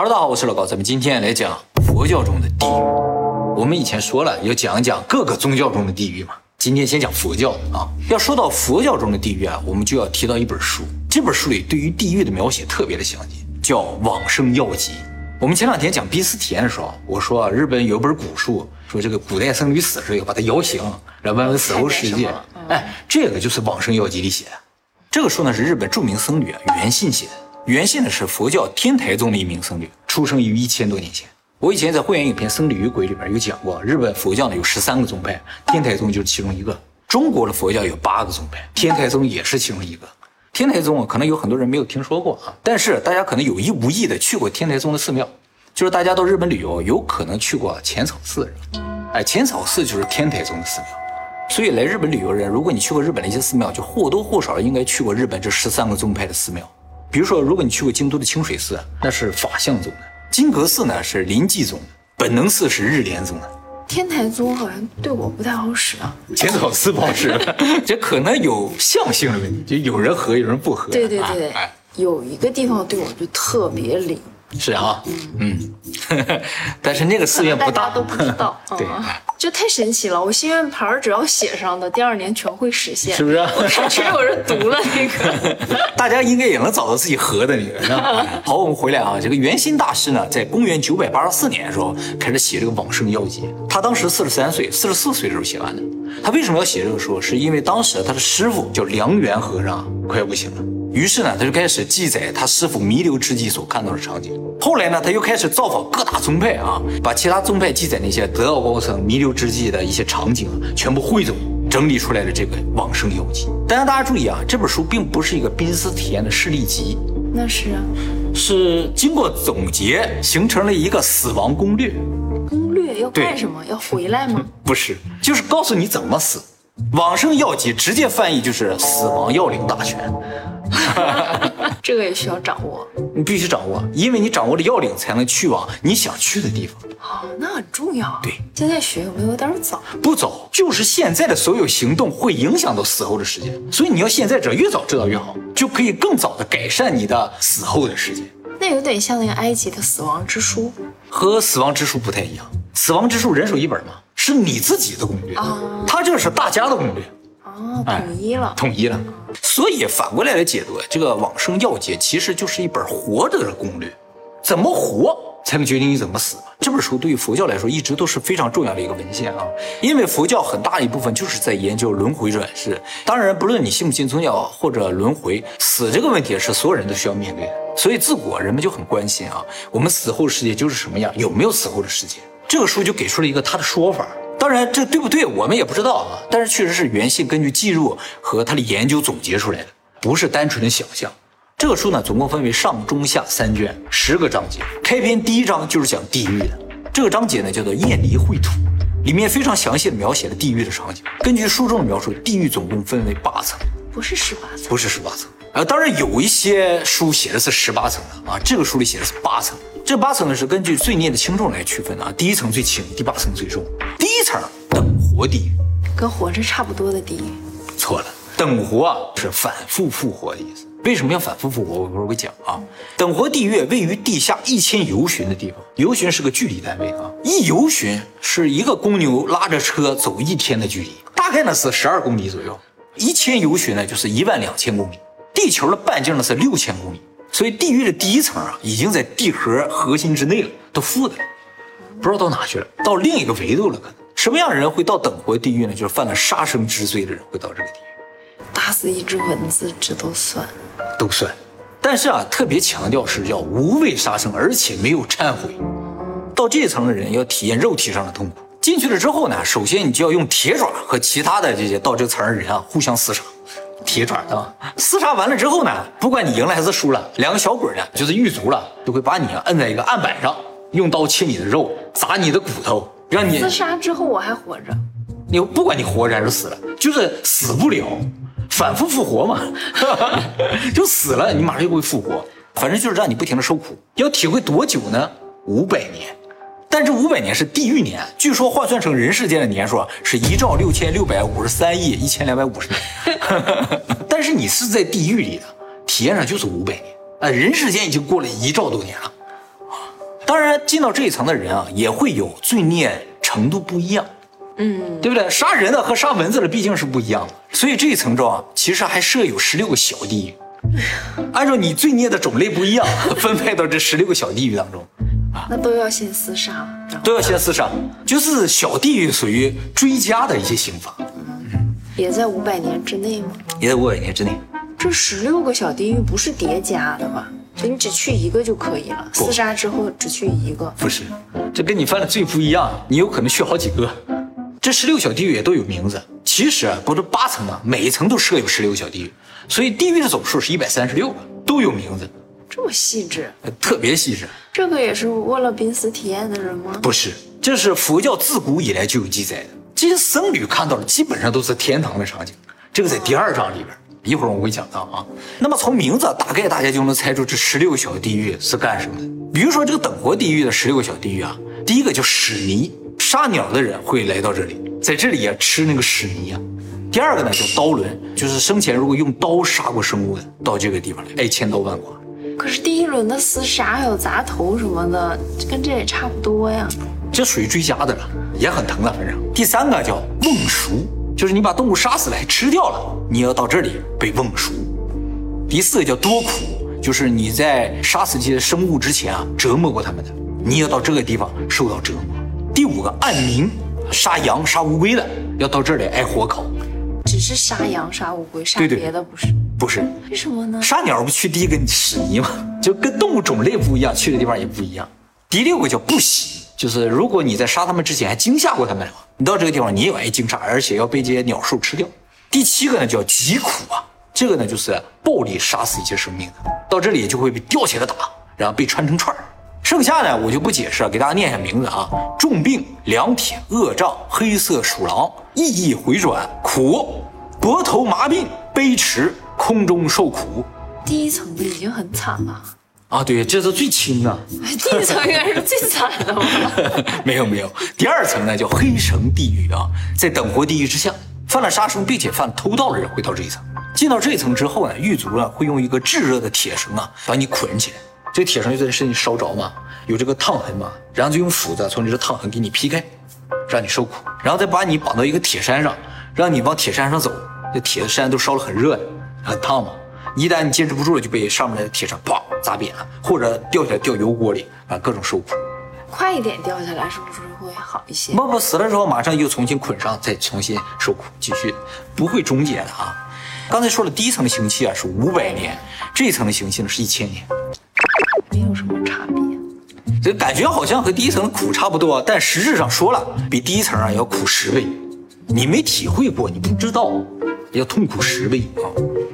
Hello，大家好，我是老高，咱们今天来讲佛教中的地狱。我们以前说了要讲一讲各个宗教中的地狱嘛，今天先讲佛教啊。要说到佛教中的地狱啊，我们就要提到一本书，这本书里对于地狱的描写特别的详细，叫《往生要集》。我们前两天讲濒死体验的时候，我说啊日本有本古书，说这个古代僧侣死的时候要把他摇醒，来问问死后世界。哎，这个就是《往生要集》里写的。这个书呢是日本著名僧侣啊袁信写的。原先呢是佛教天台宗的一名僧侣，出生于一千多年前。我以前在会员影片《僧侣与鬼》里边有讲过，日本佛教呢有十三个宗派，天台宗就是其中一个。中国的佛教有八个宗派，天台宗也是其中一个。天台宗啊，可能有很多人没有听说过啊，但是大家可能有意无意的去过天台宗的寺庙，就是大家到日本旅游有可能去过浅草寺，哎，浅草寺就是天台宗的寺庙。所以来日本旅游人，如果你去过日本的一些寺庙，就或多或少应该去过日本这十三个宗派的寺庙。比如说，如果你去过京都的清水寺，那是法相宗的；金阁寺呢是临济宗的；本能寺是日莲宗的。天台宗好像对我不太好使啊。浅草寺不好使，这可能有相性的问题，就有人合，有人不合。对对对，有一个地方对我就特别灵。是啊，嗯，但是那个寺院不大，都不知道。对。就太神奇了！我心愿牌只要写上的，第二年全会实现，是不是？我上去有人读了那个，大家应该也能找到自己合的那个。好，我们回来啊，这个圆心大师呢，在公元九百八十四年的时候开始写这个往生要集，他当时四十三岁，四十四岁的时候写完的。他为什么要写这个书？是因为当时他的师傅叫梁元和尚快要不行了，于是呢，他就开始记载他师傅弥留之际所看到的场景。后来呢，他又开始造访各大宗派啊，把其他宗派记载那些得道高僧弥留之际的一些场景全部汇总整理出来的这个往生要记。但是大家注意啊，这本书并不是一个濒死体验的事例集，那是啊，是经过总结形成了一个死亡攻略。攻略要干什么？要回来吗？不是，就是告诉你怎么死。往生要集直接翻译就是死亡要领大全。这个也需要掌握，你必须掌握，因为你掌握了要领，才能去往你想去的地方。哦，那很重要。对，现在学有没有点早？不早，就是现在的所有行动会影响到死后的时间，所以你要现在知道，越早知道越好，就可以更早的改善你的死后的时间。那有点像那个埃及的死亡之书，和死亡之书不太一样。死亡之书人手一本嘛，是你自己的攻略啊，他这是大家的攻略。哦，统一了，统一了。所以反过来来解读，这个往生要解其实就是一本活着的攻略，怎么活才能决定你怎么死这本书对于佛教来说一直都是非常重要的一个文献啊，因为佛教很大一部分就是在研究轮回转世。当然，不论你信不信宗教或者轮回，死这个问题是所有人都需要面对的。所以自古人们就很关心啊，我们死后世界就是什么样，有没有死后的世界？这个书就给出了一个他的说法。当然，这对不对，我们也不知道啊。但是确实是袁信根据记录和他的研究总结出来的，不是单纯的想象。这个书呢，总共分为上、中、下三卷，十个章节。开篇第一章就是讲地狱的，这个章节呢叫做《厌离秽土》，里面非常详细的描写了地狱的场景。根据书中的描述，地狱总共分为八层，不是十八层，不是十八层。啊，当然有一些书写的是十八层的啊，这个书里写的是八层。这八层呢是根据罪孽的轻重来区分的啊，第一层最轻，第八层最重。第一层等活地狱，跟活着差不多的地狱。错了，等活啊是反复复活的意思。为什么要反复复活？我一会儿会讲啊。等活地狱位于地下一千游巡的地方，游巡是个距离单位啊，一游巡是一个公牛拉着车走一天的距离，大概呢是十二公里左右。一千游巡呢就是一万两千公里，地球的半径呢是六千公里。所以地狱的第一层啊，已经在地核核心之内了，都负的了，不知道到哪去了，到另一个维度了。可能什么样的人会到等活地狱呢？就是犯了杀生之罪的人会到这个地狱。打死一只蚊子，这都算，都算。但是啊，特别强调是要无畏杀生，而且没有忏悔。到这一层的人要体验肉体上的痛苦。进去了之后呢，首先你就要用铁爪和其他的这些到这层的人啊互相厮杀。铁爪啊，厮杀完了之后呢，不管你赢了还是输了，两个小鬼呢，就是狱卒了，就会把你啊摁在一个案板上，用刀切你的肉，砸你的骨头，让你厮杀之后我还活着。你不管你活着还是死了，就是死不了，反复复活嘛，就死了，你马上就会复活，反正就是让你不停的受苦。要体会多久呢？五百年。但这五百年是地狱年，据说换算成人世间的年数啊是一兆六千六百五十三亿一千两百五十年。但是你是在地狱里的，体验上就是五百年啊！人世间已经过了一兆多年了，当然，进到这一层的人啊，也会有罪孽程度不一样，嗯，对不对？杀人的和杀蚊子的毕竟是不一样的，所以这一层中啊，其实还设有十六个小地狱，按照你罪孽的种类不一样，分配到这十六个小地狱当中。那都要先厮杀，都要先厮杀，就是小地狱属于追加的一些刑罚，也在五百年之内吗？也在五百年之内。这十六个小地狱不是叠加的吧？就你只去一个就可以了，厮杀之后只去一个。不是，这跟你犯的罪不一样，你有可能去好几个。这十六小地狱也都有名字，其实啊，不是八层嘛，每一层都设有十六个小地狱，所以地狱的总数是一百三十六个，都有名字，这么细致，呃特别细致。这个也是为了濒死体验的人吗？不是，这是佛教自古以来就有记载的。这些僧侣看到的基本上都是天堂的场景，这个在第二章里边，一会儿我会讲到啊。那么从名字大概大家就能猜出这十六个小地狱是干什么的。比如说这个等国地狱的十六个小地狱啊，第一个叫屎泥，杀鸟的人会来到这里，在这里啊吃那个屎泥啊。第二个呢叫刀轮，就是生前如果用刀杀过生物的，到这个地方来挨千刀万剐。可是第一轮的厮杀还有砸头什么的，跟这也差不多呀。这属于追加的了，也很疼的，反正。第三个叫瓮熟，就是你把动物杀死了还吃掉了，你要到这里被瓮熟。第四个叫多苦，就是你在杀死这些生物之前啊，折磨过他们的，你要到这个地方受到折磨。第五个暗冥，杀羊杀乌龟的，要到这里挨火烤。只是杀羊杀乌龟，杀别的不是？不是为什么呢？杀鸟不去第一个屎泥吗？就跟动物种类不一样，去的地方也不一样。第六个叫不喜，就是如果你在杀它们之前还惊吓过它们的话，你到这个地方你也要挨惊吓，而且要被这些鸟兽吃掉。第七个呢叫疾苦啊，这个呢就是暴力杀死一些生命的，到这里就会被吊起来打，然后被穿成串儿。剩下呢我就不解释了，给大家念一下名字啊：重病、良铁、恶障、黑色鼠狼、意义回转、苦、脖头麻痹、悲驰、空中受苦。第一层的已经很惨了，啊，对，这是最轻的。哎第一层应该是最惨的吧？没有没有，第二层呢叫黑绳地狱啊，在等活地狱之下，犯了杀生并且犯了偷盗的人会到这一层。进到这一层之后呢，狱卒呢会用一个炙热的铁绳啊把你捆起来，这个铁绳就在身体烧着嘛，有这个烫痕嘛，然后就用斧子从你这烫痕给你劈开，让你受苦，然后再把你绑到一个铁山上，让你往铁山上走，这铁的山都烧了很热的，很烫嘛。一旦你坚持不住了，就被上面的铁绳啪砸扁了，或者掉下来掉油锅里，反正各种受苦。快一点掉下来是不是会好一些？不不，死了之后马上又重新捆上，再重新受苦，继续不会终结的啊。刚才说了，第一层的刑期啊是五百年，这一层的刑期呢是一千年，没有什么差别。这感觉好像和第一层的苦差不多，但实质上说了，比第一层啊要苦十倍。你没体会过，你不知道，要痛苦十倍啊。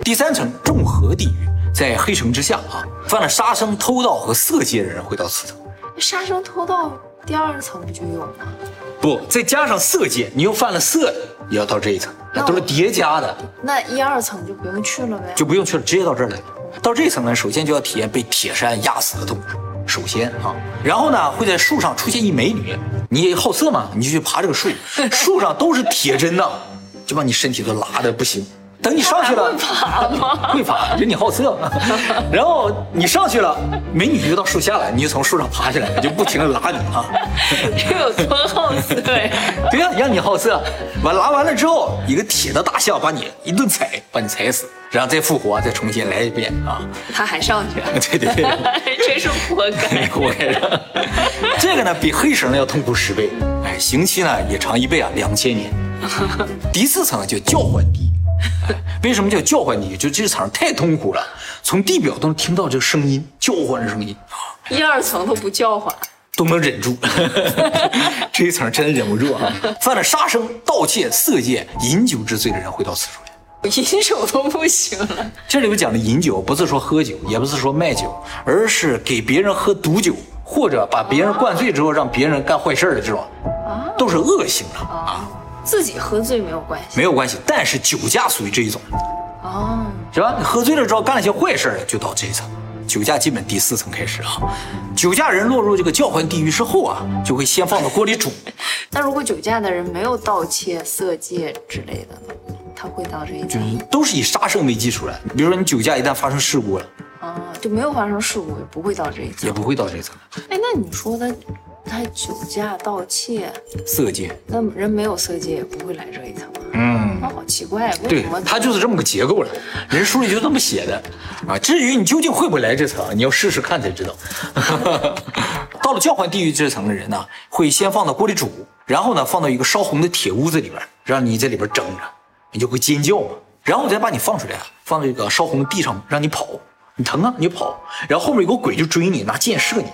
第三层众合地狱，在黑城之下啊，犯了杀生、偷盗和色戒的人会到此层。杀生偷盗第二层不就有吗？不，再加上色戒，你又犯了色，也要到这一层，那都是叠加的。那一二层就不用去了呗？就不用去了，直接到这儿来。到这层呢，首先就要体验被铁山压死的痛苦，首先啊，然后呢会在树上出现一美女，你也好色嘛，你就去爬这个树，树上都是铁针呐，就把你身体都拉的不行。等你上去了，会爬吗？会爬，人你好色。然后你上去了，美女就到树下了，你就从树上爬下来，就不停的拉你啊。这有多好色呀？对呀、让你好色。完拉完了之后，一个铁的大象把你一顿踩，把你踩死，然后再复活，再重新来一遍啊。他还上去了，对 对对。真 是活该。活该。这个呢比黑绳要痛苦十倍，哎，刑期呢也长一倍啊，两千年。第四层就叫唤地狱，哎 为什么叫叫唤你？就这层太痛苦了，从地表都能听到这个声音，叫唤的声音，一二层都不叫唤，都能忍住。这一层真的忍不住啊！犯了杀生、盗窃、色戒、饮酒之罪的人会到此处来。我银手都不行了。这里边讲的饮酒，不是说喝酒，也不是说卖酒，而是给别人喝毒酒，或者把别人灌醉之后让别人干坏事的这种，都是恶性的啊，自己喝醉没有关系没有关系。但是酒驾属于这一种，哦。是吧？你喝醉了之后干了些坏事儿了，就到这一层。酒驾基本第四层开始啊，酒驾人落入这个叫唤地狱之后啊，就会先放到锅里煮，那如果酒驾的人没有盗窃、色戒之类的呢？他会到这一就层都是以杀生为基础的。比如说你酒驾一旦发生事故了，啊，就没有发生事故，也不会到这一层也。不会到这一层。哎，那你说他他酒驾、盗窃，色戒，那人没有色戒也不会来这一层啊？嗯，那好奇怪，为什么，他就是这么个结构了，人书里就这么写的啊。至于你究竟会不会来这层，你要试试看才知道。到了交换地狱这层的人呢，会先放到锅里煮，然后呢放到一个烧红的铁屋子里边，让你在里边蒸着，你就会尖叫嘛。然后再把你放出来啊，放到这个烧红的地上，让你跑，你疼啊你就跑，然后后面有个鬼就追你，拿箭射你。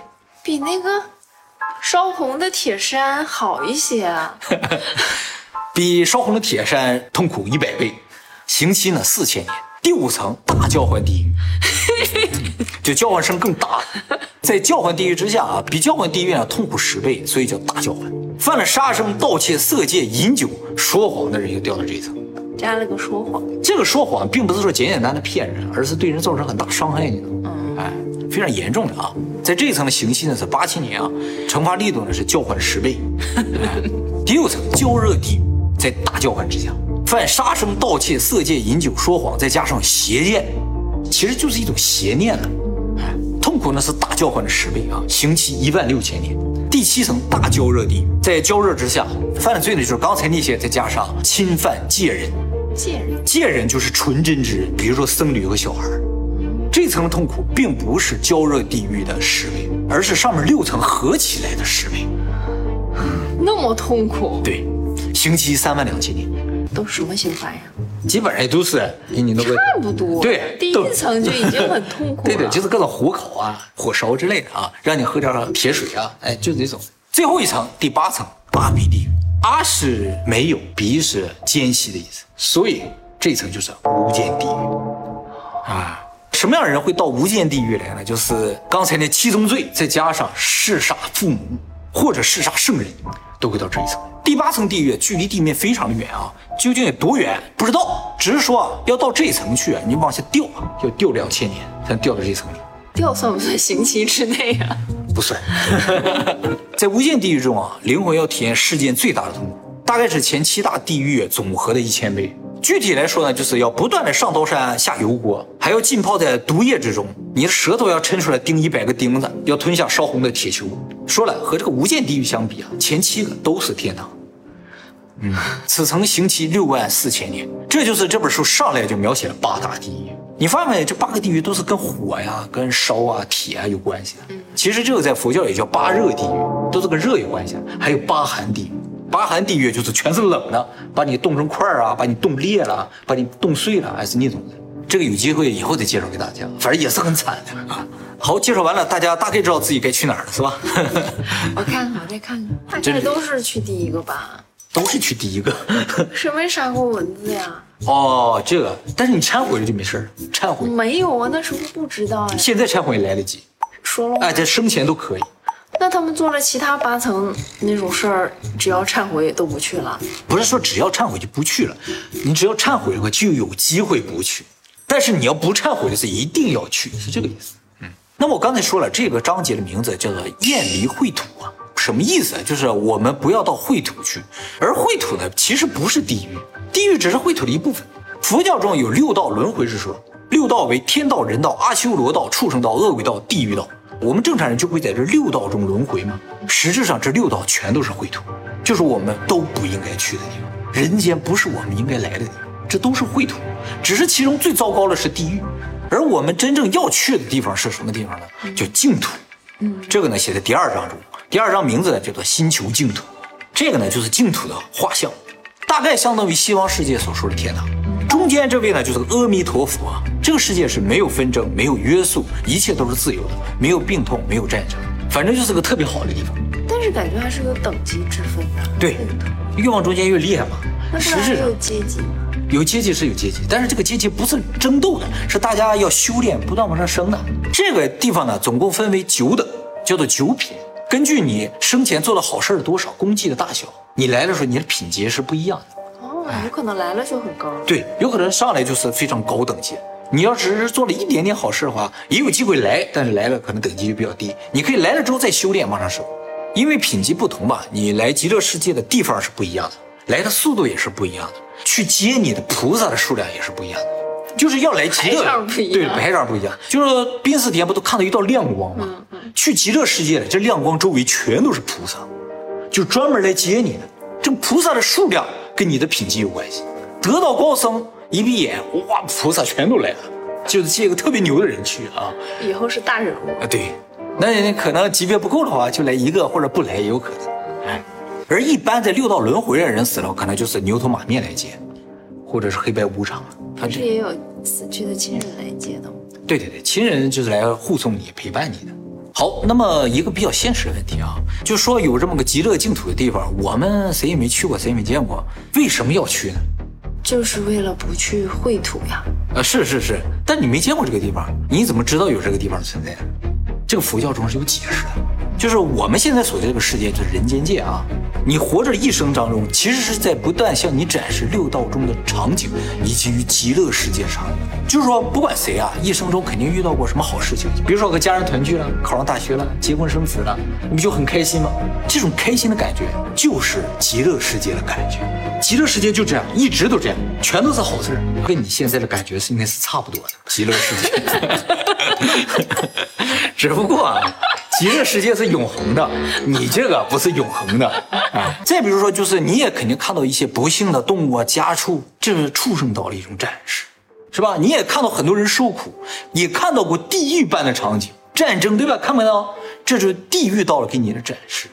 比那个烧红的铁山好一些啊？比烧红的铁山痛苦一百倍，刑期呢四千年。第五层大交换地狱，就交换声更大。在交换地狱之下啊，比交换地狱呢痛苦十倍，所以叫大交换。犯了杀生、盗窃、色戒、饮酒、说谎的人就掉到这一层。加了个说谎，这个说谎并不是说简简单单的骗人，而是对人造成很大伤害，你知道吗？哎，非常严重的啊。在这一层的刑期呢是八千年啊，惩罚力度呢是交换十倍。哎第六层焦热地狱，在大交换之下，犯杀生、盗窃、色戒、饮酒、说谎，再加上邪念，其实就是一种邪念了。哎痛苦呢是大交换的十倍啊，刑期一万六千年。第七层大焦热地狱，在焦热之下犯了罪呢，就是刚才那些，再加上侵犯戒人。戒人戒人就是纯真之人，比如说僧侣和小孩儿。这层的痛苦并不是焦热地狱的十倍，而是上面六层合起来的十倍。那么痛苦，对，刑期三万两千年，都什么刑罚呀？基本上也都是给你弄个差不多。对第一层就已经很痛苦了。对对，就是各种火烤啊、火烧之类的啊，让你喝点铁水啊，哎，就这种。最后一层，第八层八比地狱，阿是没有，比是间隙的意思，所以这层就是无间地狱啊。什么样的人会到无间地狱来呢？就是刚才那七宗罪，再加上弑杀父母或者弑杀圣人，都会到这一层。第八层地狱距离地面非常的远啊，究竟有多远不知道，只是说啊，要到这一层去啊，你往下掉啊，要掉两千年才能掉到这一层里。掉算不算刑期之内啊？不算。在无间地狱中啊，灵魂要体验世间最大的痛苦，大概是前七大地狱总和的一千倍。具体来说呢，就是要不断的上刀山下油锅，还要浸泡在毒液之中，你的舌头要抻出来钉一百个钉子，要吞下烧红的铁球。说了，和这个无间地狱相比啊，前七个都是天堂。嗯，此层刑期六万四千年，这就是这本书上来就描写了八大地狱。你发现没？这八个地狱都是跟火呀、跟烧啊、铁啊有关系的。其实这个在佛教也叫八热地狱，都是跟热有关系的。还有八寒地狱，八寒地狱就是全是冷的，把你冻成块儿啊，把你冻裂了，把你冻碎了，还是那种的。这个有机会以后再介绍给大家，反正也是很惨的啊。好，介绍完了，大家大概知道自己该去哪儿了，是吧？我看看，我再看看，大概都是去第一个吧。都是去第一个。谁没杀过蚊子呀？哦，这个，但是你忏悔了就没事儿，忏悔，没有啊，那时候不知道呀。现在忏悔也来得及，说了吗，哎，在生前都可以。那他们做了其他八层那种事儿，只要忏悔都不去了。不是说只要忏悔就不去了，你只要忏悔的话就有机会不去，但是你要不忏悔的是一定要去，是这个意思。嗯，那么我刚才说了，这个章节的名字叫做“厌离秽土”啊，什么意思啊？就是我们不要到秽土去，而秽土呢，其实不是地狱，地狱只是秽土的一部分。佛教中有六道轮回之说，六道为天道、人道、阿修罗道、畜生道、恶鬼道、地狱道。我们正常人就会在这六道中轮回吗？实质上，这六道全都是秽土，就是我们都不应该去的地方。人间不是我们应该来的地方，这都是秽土。只是其中最糟糕的是地狱，而我们真正要去的地方是什么地方呢？叫净土。嗯，这个呢写在第二章中，第二章名字呢叫做星球净土。这个呢就是净土的画像，大概相当于西方世界所说的天堂。中间这位呢就是阿弥陀佛啊，这个世界是没有纷争、没有约束，一切都是自由的，没有病痛，没有战争，反正就是个特别好的地方。但是感觉还是有等级之分的。对越往中间越厉害嘛。那不实质上有阶级吗？有阶级是有阶级，但是这个阶级不是争斗的，是大家要修炼，不断往上升的。这个地方呢，总共分为九等，叫做九品。根据你生前做的好事儿多少，功绩的大小，你来的时候你的品级是不一样的。哦，有可能来了就很高。对，有可能上来就是非常高等级。你要只是做了一点点好事的话，也有机会来，但是来了可能等级就比较低。你可以来了之后再修炼往上升，因为品级不同吧，你来极乐世界的地方是不一样的，来的速度也是不一样的，去接你的菩萨的数量也是不一样的。就是要来极乐对，排场不一样。就是濒死前不都看到一道亮光吗？去极乐世界了，这亮光周围全都是菩萨，就专门来接你的。这菩萨的数量跟你的品级有关系。得道高僧一闭眼，哇，菩萨全都来了，就是借个特别牛的人去啊。以后是大人物。啊，对，那你可能级别不够的话，就来一个或者不来也有可能。哎，而一般在六道轮回的人死了，可能就是牛头马面来接，或者是黑白无常。他这也有死去的亲人来接的吗？对对对，亲人就是来护送你、陪伴你的。好，那么一个比较现实的问题啊，就说有这么个极乐净土的地方，我们谁也没去过，谁也没见过，为什么要去呢？就是为了不去秽土呀。啊，是是是，但你没见过这个地方，你怎么知道有这个地方的存在？这个佛教中是有解释的，就是我们现在所在这个世界就是人间界啊。你活着一生当中，其实是在不断向你展示六道中的场景，以及于极乐世界上。就是说，不管谁啊，一生中肯定遇到过什么好事情，比如说和家人团聚了，考上大学了，结婚生子了，你不就很开心吗？这种开心的感觉就是极乐世界的感觉。极乐世界就这样，一直都这样，全都是好事儿，跟你现在的感觉是应该是差不多的。极乐世界，只不过啊，极乐世界是永恒的，你这个不是永恒的啊。再比如说，就是你也肯定看到一些不幸的动物啊、家畜，这是畜生道的一种展示，是吧？你也看到很多人受苦，也看到过地狱般的场景，战争，对吧？看没到？这是地狱道了给你的展示。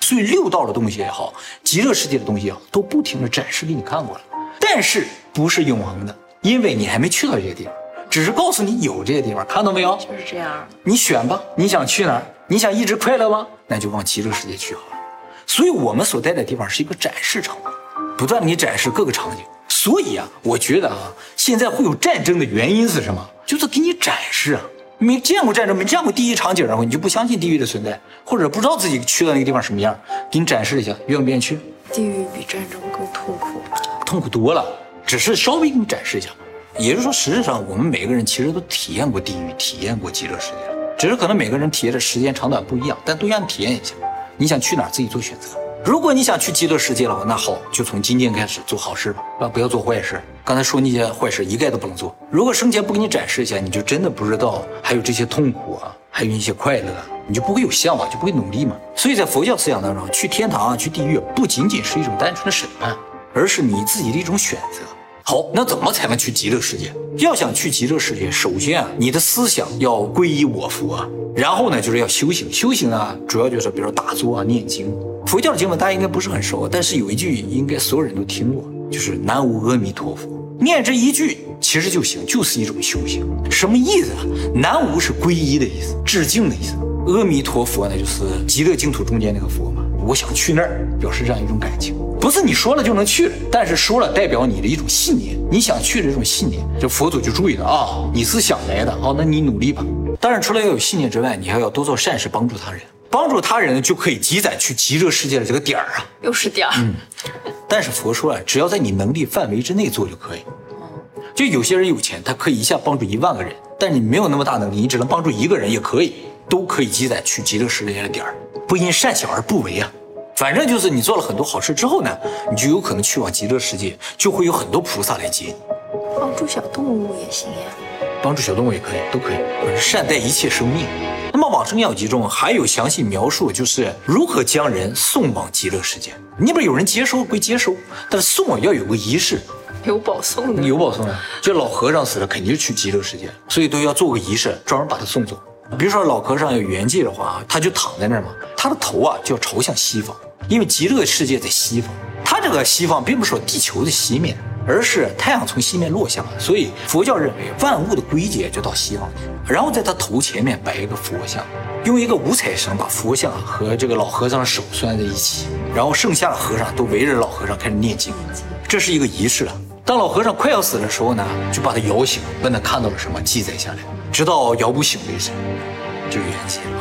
所以六道的东西也好，极乐世界的东西也好，都不停的展示给你看过了，但是不是永恒的，因为你还没去到这些地方，只是告诉你有这些地方，看到没有？就是这样。你选吧，你想去哪儿？你想一直快乐吗？那就往极乐世界去好了。所以我们所在的地方是一个展示场，不断的给你展示各个场景。所以啊，我觉得啊，现在会有战争的原因是什么？就是给你展示啊。没见过战争，没见过地狱场景，然后你就不相信地狱的存在，或者不知道自己去到那个地方什么样，给你展示一下，愿不愿意去？地狱比战争更痛苦吧？痛苦多了，只是稍微给你展示一下。也就是说，实质上我们每个人其实都体验过地狱，体验过极乐世界，只是可能每个人体验的时间长短不一样，但都让你体验一下。你想去哪儿，自己做选择。如果你想去极乐世界的话，那好，就从今天开始做好事吧，啊，不要做坏事。刚才说那些坏事一概都不能做。如果生前不给你展示一下，你就真的不知道还有这些痛苦啊，还有一些快乐，你就不会有向往，就不会努力嘛。所以在佛教思想当中，去天堂啊，去地狱，不仅仅是一种单纯的审判，而是你自己的一种选择。好，那怎么才能去极乐世界？要想去极乐世界，首先啊，你的思想要皈依我佛，然后呢，就是要修行。修行啊，主要就是比如说打坐啊、念经。佛教的经文大家应该不是很熟，但是有一句应该所有人都听过，就是南无阿弥陀佛。念这一句其实就行，就是一种修行。什么意思啊？南无是皈依的意思，致敬的意思。阿弥陀佛呢，就是极乐净土中间那个佛嘛。我想去那儿，表示这样一种感情，不是你说了就能去，但是说了代表你的一种信念，你想去的这种信念，这佛祖就注意了啊，你是想来的，好，那你努力吧。当然，除了要有信念之外，你还要多做善事，帮助他人，帮助他人就可以积攒去极乐世界的这个点儿啊。又是点儿。但是佛说啊，只要在你能力范围之内做就可以。就有些人有钱，他可以一下帮助一万个人，但你没有那么大能力，你只能帮助一个人也可以，都可以积攒去极乐世界的点儿。不因善小而不为啊。反正就是你做了很多好事之后呢，你就有可能去往极乐世界，就会有很多菩萨来接你。帮助小动物也行呀。帮助小动物也可以，都可以，善待一切生命。那么《往生要集》中还有详细描述，就是如何将人送往极乐世界。你不是有人接收归接收，但是送啊要有个仪式，有保送的。有保送的。就老和尚死了，肯定去极乐世界，所以都要做个仪式，专门把他送走。比如说老和尚有圆寂的话，他就躺在那儿嘛，他的头啊就要朝向西方，因为极乐世界在西方。他这个西方并不是说地球的西面，而是太阳从西面落下，所以佛教认为万物的归结就到西方。然后在他头前面摆一个佛像，用一个五彩绳把佛像和这个老和尚的手拴在一起，然后剩下的和尚都围着老和尚开始念经，这是一个仪式了。当老和尚快要死的时候呢，就把他摇醒，问他看到了什么，记载下来，直到摇不醒为止，就圆寂了。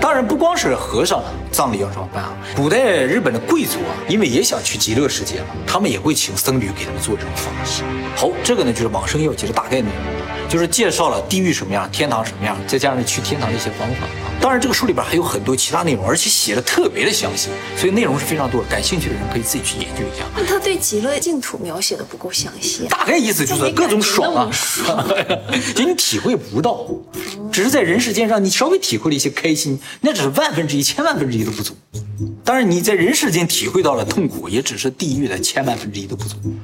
当然，不光是和尚葬礼要这么办啊，古代日本的贵族啊，因为也想去极乐世界嘛，他们也会请僧侣给他们做这种方式。好，这个呢就是往生要解的大概内容，就是介绍了地狱什么样，天堂什么样，再加上去天堂的一些方法啊。当然，这个书里边还有很多其他内容，而且写的特别的详细，所以内容是非常多的。感兴趣的人可以自己去研究一下。那他对极乐净土描写的不够详细，大概意思就是各种爽啊，就你 体会不到，只是在人世间上你稍微体会了一些开心，那只是万分之一、千万分之一都不足。当然，你在人世间体会到了痛苦，也只是地狱的千万分之一都不足。嗯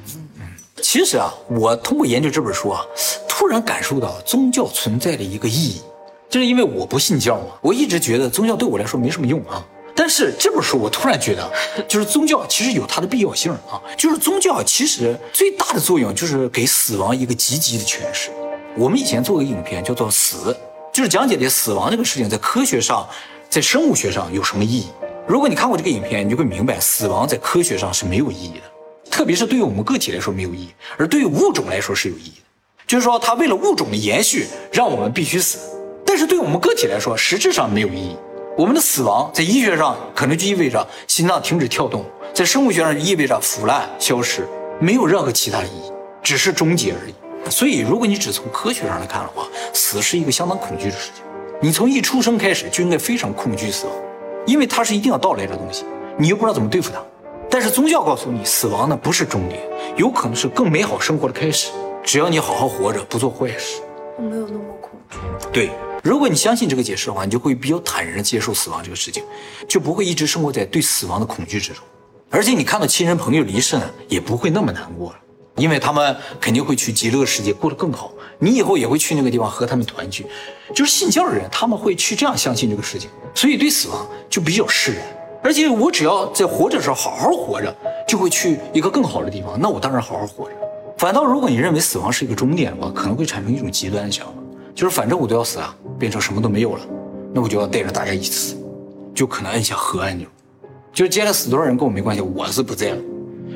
其实啊，我通过研究这本书啊，突然感受到宗教存在的一个意义。就是因为我不信教嘛，我一直觉得宗教对我来说没什么用啊。但是这本书我突然觉得，就是宗教其实有它的必要性啊。就是宗教其实最大的作用就是给死亡一个积极的诠释。我们以前做个影片叫做《死》，就是讲解的死亡这个事情在科学上、在生物学上有什么意义。如果你看过这个影片，你就会明白死亡在科学上是没有意义的，特别是对于我们个体来说没有意义，而对于物种来说是有意义的。就是说，它为了物种的延续，让我们必须死。但是对我们个体来说，实质上没有意义。我们的死亡在医学上可能就意味着心脏停止跳动，在生物学上意味着腐烂消失，没有任何其他意义，只是终结而已。所以，如果你只从科学上来看的话，死是一个相当恐惧的事情。你从一出生开始就应该非常恐惧死亡，因为它是一定要到来的东西，你又不知道怎么对付它。但是宗教告诉你，死亡呢不是终点，有可能是更美好生活的开始。只要你好好活着，不做坏事，没有那么恐惧。对。如果你相信这个解释的话，你就会比较坦然接受死亡这个事情，就不会一直生活在对死亡的恐惧之中。而且你看到亲人朋友离世呢，也不会那么难过了，因为他们肯定会去极乐世界过得更好。你以后也会去那个地方和他们团聚。就是信教的人，他们会去这样相信这个事情，所以对死亡就比较释然。而且我只要在活着的时候好好活着，就会去一个更好的地方。那我当然好好活着。反倒如果你认为死亡是一个终点的话，可能会产生一种极端的想法。就是反正我都要死啊，变成什么都没有了，那我就要带着大家一起死，就可能按下核按钮，就是接下来死多少人跟我没关系，我是不在了，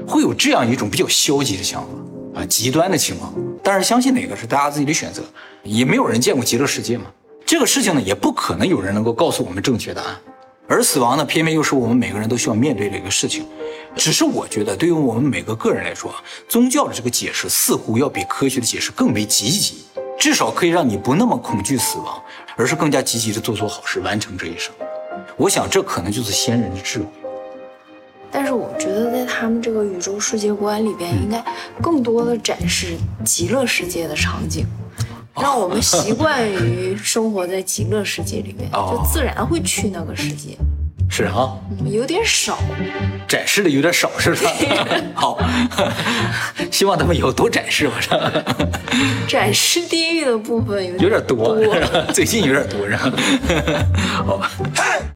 会有这样一种比较消极的想法啊，极端的情况。但是相信哪个是大家自己的选择，也没有人见过极乐世界嘛，这个事情呢，也不可能有人能够告诉我们正确答案。而死亡呢，偏偏又是我们每个人都需要面对的一个事情。只是我觉得，对于我们每个个人来说，宗教的这个解释似乎要比科学的解释更为积极。至少可以让你不那么恐惧死亡，而是更加积极的做做好事，完成这一生。我想这可能就是先人的智慧。但是我觉得他们这个宇宙世界观里边，应该更多的展示极乐世界的场景，让我们习惯于生活在极乐世界里面，就自然会去那个世界。是啊，有点少，展示的有点少，是吧？好，希望他们以后多展示吧。展示地狱的部分有点多，最近有点多，是吧？好。